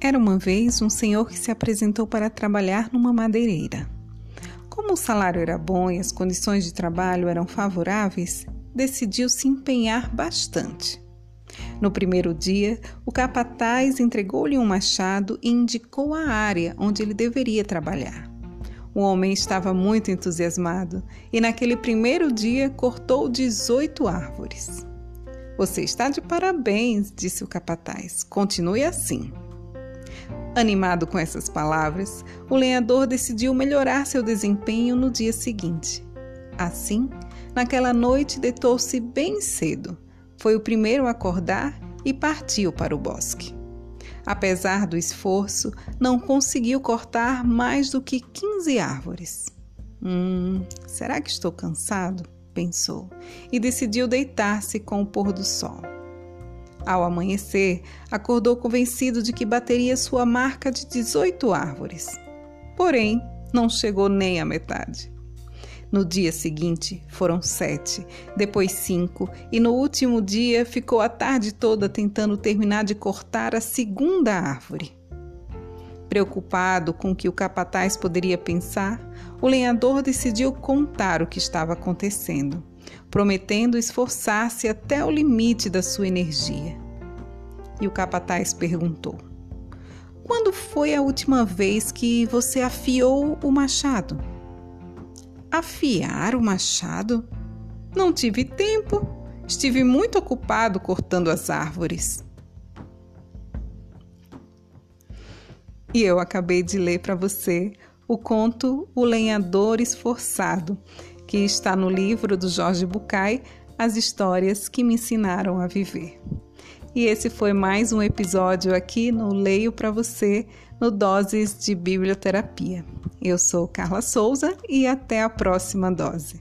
Era uma vez um senhor que se apresentou para trabalhar numa madeireira. Como o salário era bom e as condições de trabalho eram favoráveis, decidiu se empenhar bastante. No primeiro dia, o capataz entregou-lhe um machado e indicou a área onde ele deveria trabalhar. O homem estava muito entusiasmado e, naquele primeiro dia, cortou 18 árvores. Você está de parabéns, disse o capataz. Continue assim. Animado com essas palavras, o lenhador decidiu melhorar seu desempenho no dia seguinte. Assim, naquela noite deitou-se bem cedo. Foi o primeiro a acordar e partiu para o bosque. Apesar do esforço, não conseguiu cortar mais do que 15 árvores. Hum, será que estou cansado? pensou e decidiu deitar-se com o pôr do sol. Ao amanhecer, acordou convencido de que bateria sua marca de 18 árvores. Porém, não chegou nem à metade. No dia seguinte foram sete, depois cinco, e no último dia ficou a tarde toda tentando terminar de cortar a segunda árvore. Preocupado com o que o capataz poderia pensar, o lenhador decidiu contar o que estava acontecendo prometendo esforçar-se até o limite da sua energia. E o capataz perguntou: Quando foi a última vez que você afiou o machado? Afiar o machado? Não tive tempo. Estive muito ocupado cortando as árvores. E eu acabei de ler para você o conto O Lenhador Esforçado, que está no livro do Jorge Bucay, As Histórias que Me Ensinaram a Viver. E esse foi mais um episódio aqui no Leio para Você, no Doses de Biblioterapia. Eu sou Carla Souza e até a próxima dose.